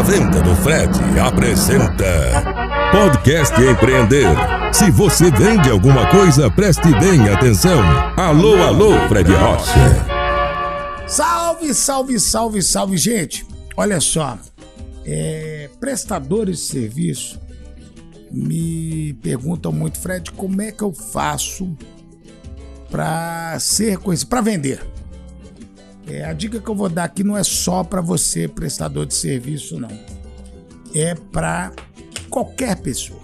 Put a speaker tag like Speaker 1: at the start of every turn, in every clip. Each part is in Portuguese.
Speaker 1: A Venda do Fred apresenta Podcast Empreender. Se você vende alguma coisa, preste bem atenção. Alô, alô, Fred Rocha.
Speaker 2: Salve, salve, salve, salve, gente. Olha só, é, prestadores de serviço me perguntam muito, Fred, como é que eu faço para ser conhecido, para vender? É, a dica que eu vou dar aqui não é só para você, prestador de serviço, não. É para qualquer pessoa.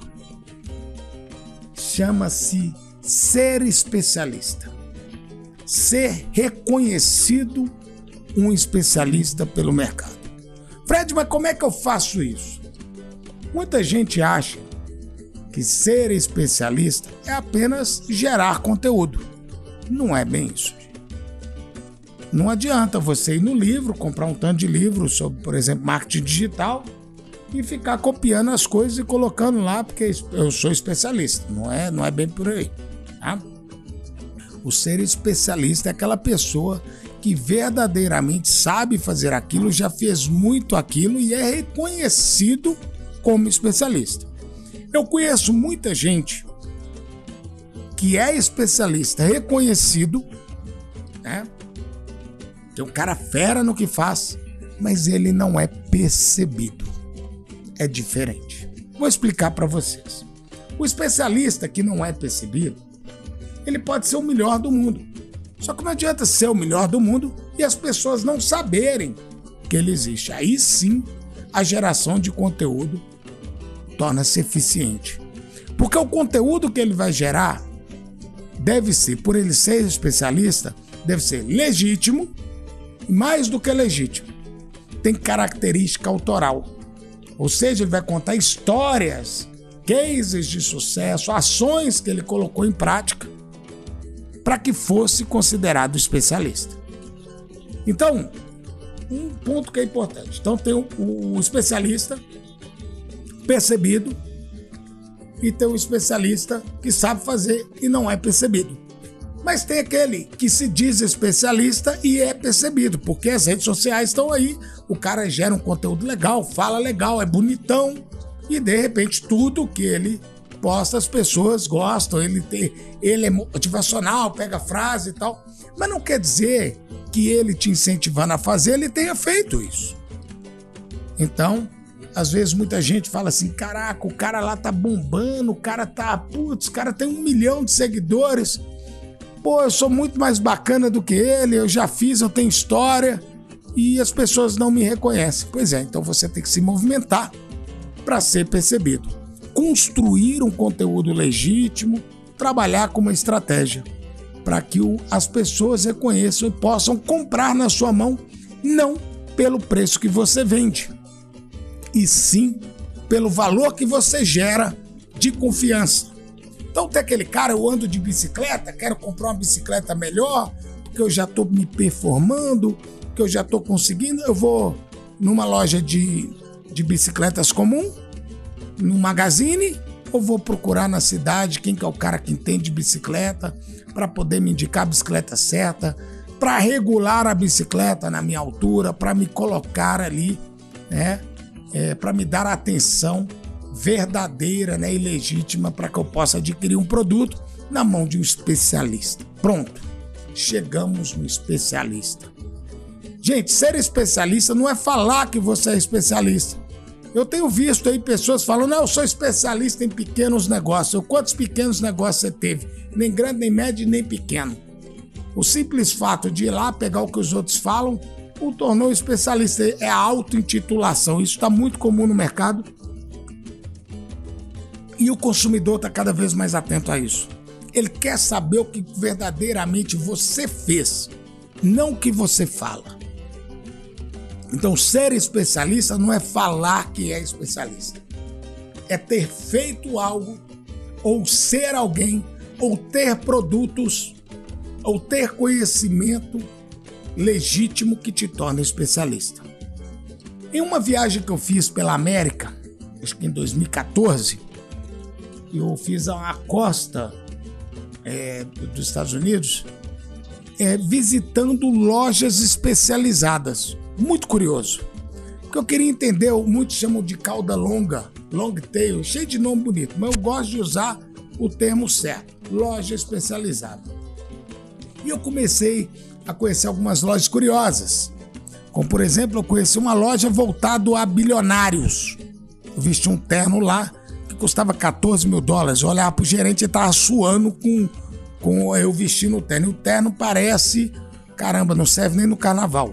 Speaker 2: Chama-se ser especialista. Ser reconhecido um especialista pelo mercado. Fred, mas como é que eu faço isso? Muita gente acha que ser especialista é apenas gerar conteúdo. Não é bem isso. Não adianta você ir no livro, comprar um tanto de livros sobre, por exemplo, marketing digital e ficar copiando as coisas e colocando lá porque eu sou especialista. Não é, não é bem por aí. Tá? O ser especialista é aquela pessoa que verdadeiramente sabe fazer aquilo, já fez muito aquilo e é reconhecido como especialista. Eu conheço muita gente que é especialista, reconhecido, né? Tem um cara fera no que faz, mas ele não é percebido. É diferente. Vou explicar para vocês. O especialista que não é percebido, ele pode ser o melhor do mundo. Só que não adianta ser o melhor do mundo e as pessoas não saberem que ele existe. Aí sim, a geração de conteúdo torna-se eficiente. Porque o conteúdo que ele vai gerar deve ser, por ele ser especialista, deve ser legítimo mais do que legítimo, tem característica autoral. Ou seja, ele vai contar histórias, cases de sucesso, ações que ele colocou em prática para que fosse considerado especialista. Então, um ponto que é importante. Então, tem o, o especialista percebido e tem o especialista que sabe fazer e não é percebido. Mas tem aquele que se diz especialista e é percebido, porque as redes sociais estão aí, o cara gera um conteúdo legal, fala legal, é bonitão, e de repente tudo que ele posta as pessoas gostam, ele, tem, ele é motivacional, pega frase e tal. Mas não quer dizer que ele te incentivando a fazer, ele tenha feito isso. Então, às vezes muita gente fala assim: caraca, o cara lá tá bombando, o cara tá. Putz, o cara tem um milhão de seguidores pô, eu sou muito mais bacana do que ele, eu já fiz, eu tenho história e as pessoas não me reconhecem. Pois é, então você tem que se movimentar para ser percebido. Construir um conteúdo legítimo, trabalhar com uma estratégia para que as pessoas reconheçam e possam comprar na sua mão, não pelo preço que você vende, e sim pelo valor que você gera de confiança. Então tem aquele cara, eu ando de bicicleta, quero comprar uma bicicleta melhor, porque eu já estou me performando, que eu já estou conseguindo, eu vou numa loja de, de bicicletas comum, no magazine, ou vou procurar na cidade quem que é o cara que entende de bicicleta para poder me indicar a bicicleta certa, para regular a bicicleta na minha altura, para me colocar ali, né? É, para me dar atenção verdadeira né, e legítima para que eu possa adquirir um produto na mão de um especialista. Pronto, chegamos no especialista. Gente, ser especialista não é falar que você é especialista. Eu tenho visto aí pessoas falando, não, eu sou especialista em pequenos negócios. Quantos pequenos negócios você teve? Nem grande, nem médio, nem pequeno. O simples fato de ir lá pegar o que os outros falam o tornou especialista. É a auto-intitulação. Isso está muito comum no mercado e o consumidor está cada vez mais atento a isso. Ele quer saber o que verdadeiramente você fez, não o que você fala. Então, ser especialista não é falar que é especialista, é ter feito algo, ou ser alguém, ou ter produtos, ou ter conhecimento legítimo que te torna especialista. Em uma viagem que eu fiz pela América, acho que em 2014, eu fiz a costa é, dos Estados Unidos é, visitando lojas especializadas. Muito curioso. Porque eu queria entender, muitos chamam de cauda longa, long tail, cheio de nome bonito, mas eu gosto de usar o termo certo, loja especializada. E eu comecei a conhecer algumas lojas curiosas. Como, por exemplo, eu conheci uma loja voltada a bilionários. Eu vesti um terno lá custava 14 mil dólares. Eu olhava pro gerente e tava suando com, com eu vestindo o terno. E o terno parece, caramba, não serve nem no carnaval.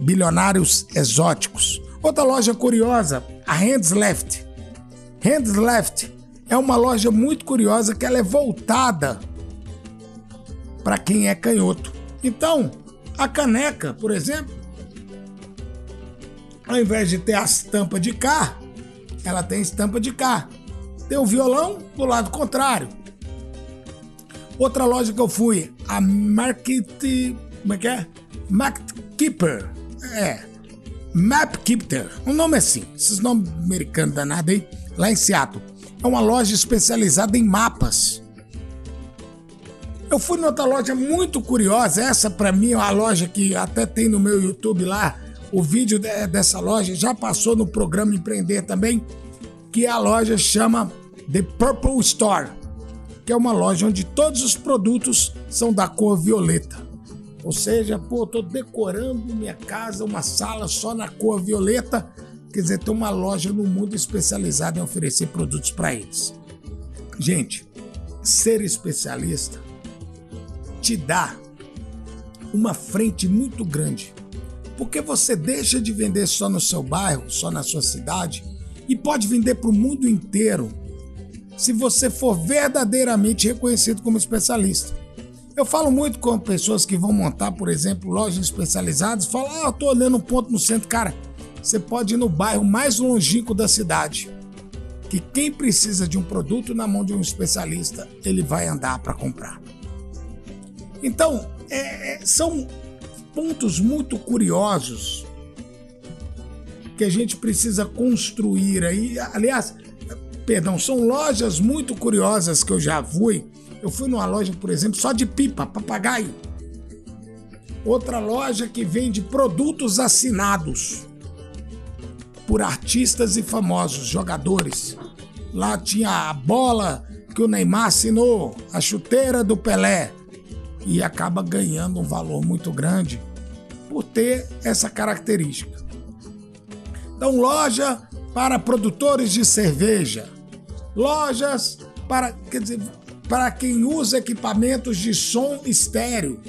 Speaker 2: Bilionários exóticos. Outra loja curiosa, a Hands Left. Hands Left é uma loja muito curiosa que ela é voltada para quem é canhoto. Então, a caneca, por exemplo, ao invés de ter a estampa de cá, ela tem estampa de cá. Tem o violão do lado contrário. Outra loja que eu fui, a Market. Como é que é? Market Keeper. É. Mapkeeper. Um nome assim. Esses nomes americanos danados aí. Lá em Seattle. É uma loja especializada em mapas. Eu fui noutra loja muito curiosa. Essa, para mim, é uma loja que até tem no meu YouTube lá. O vídeo dessa loja já passou no programa Empreender também. Que a loja chama The Purple Store. Que é uma loja onde todos os produtos são da cor violeta. Ou seja, pô, tô decorando minha casa, uma sala só na cor violeta. Quer dizer, tem uma loja no mundo especializada em oferecer produtos para eles. Gente, ser especialista te dá uma frente muito grande. Porque você deixa de vender só no seu bairro, só na sua cidade e pode vender para o mundo inteiro se você for verdadeiramente reconhecido como especialista. Eu falo muito com pessoas que vão montar, por exemplo, lojas especializadas, falam: "Ah, eu tô olhando um ponto no centro, cara, você pode ir no bairro mais longínquo da cidade, que quem precisa de um produto na mão de um especialista, ele vai andar para comprar. Então, é, é, são pontos muito curiosos que a gente precisa construir aí. Aliás, perdão, são lojas muito curiosas que eu já fui. Eu fui numa loja, por exemplo, só de pipa, papagaio. Outra loja que vende produtos assinados por artistas e famosos, jogadores. Lá tinha a bola que o Neymar assinou, a chuteira do Pelé, e acaba ganhando um valor muito grande por ter essa característica. Então, loja para produtores de cerveja, lojas para, quer dizer, para quem usa equipamentos de som estéreo,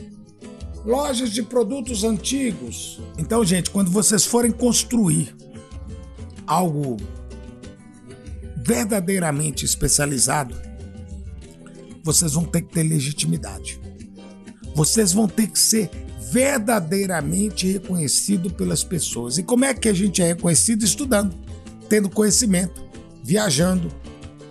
Speaker 2: lojas de produtos antigos. Então, gente, quando vocês forem construir algo verdadeiramente especializado, vocês vão ter que ter legitimidade. Vocês vão ter que ser verdadeiramente reconhecido pelas pessoas. E como é que a gente é reconhecido? Estudando, tendo conhecimento, viajando,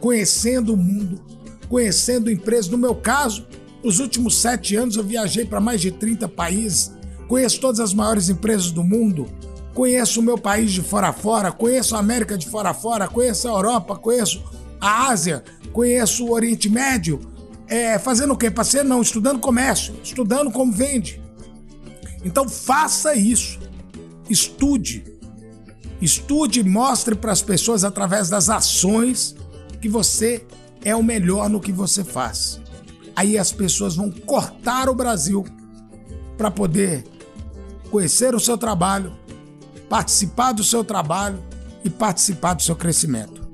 Speaker 2: conhecendo o mundo, conhecendo empresas. No meu caso, nos últimos sete anos eu viajei para mais de 30 países, conheço todas as maiores empresas do mundo, conheço o meu país de fora a fora, conheço a América de fora a fora, conheço a Europa, conheço a Ásia, conheço o Oriente Médio. É, fazendo o quê? Passei não, estudando comércio, estudando como vende. Então faça isso. Estude. Estude e mostre para as pessoas através das ações que você é o melhor no que você faz. Aí as pessoas vão cortar o Brasil para poder conhecer o seu trabalho, participar do seu trabalho e participar do seu crescimento.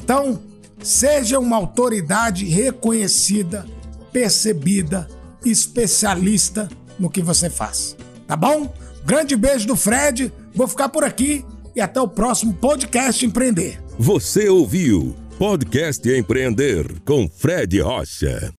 Speaker 2: Então, seja uma autoridade reconhecida, percebida, especialista no que você faz. Tá bom? Grande beijo do Fred, vou ficar por aqui e até o próximo podcast Empreender.
Speaker 1: Você ouviu Podcast Empreender com Fred Rocha.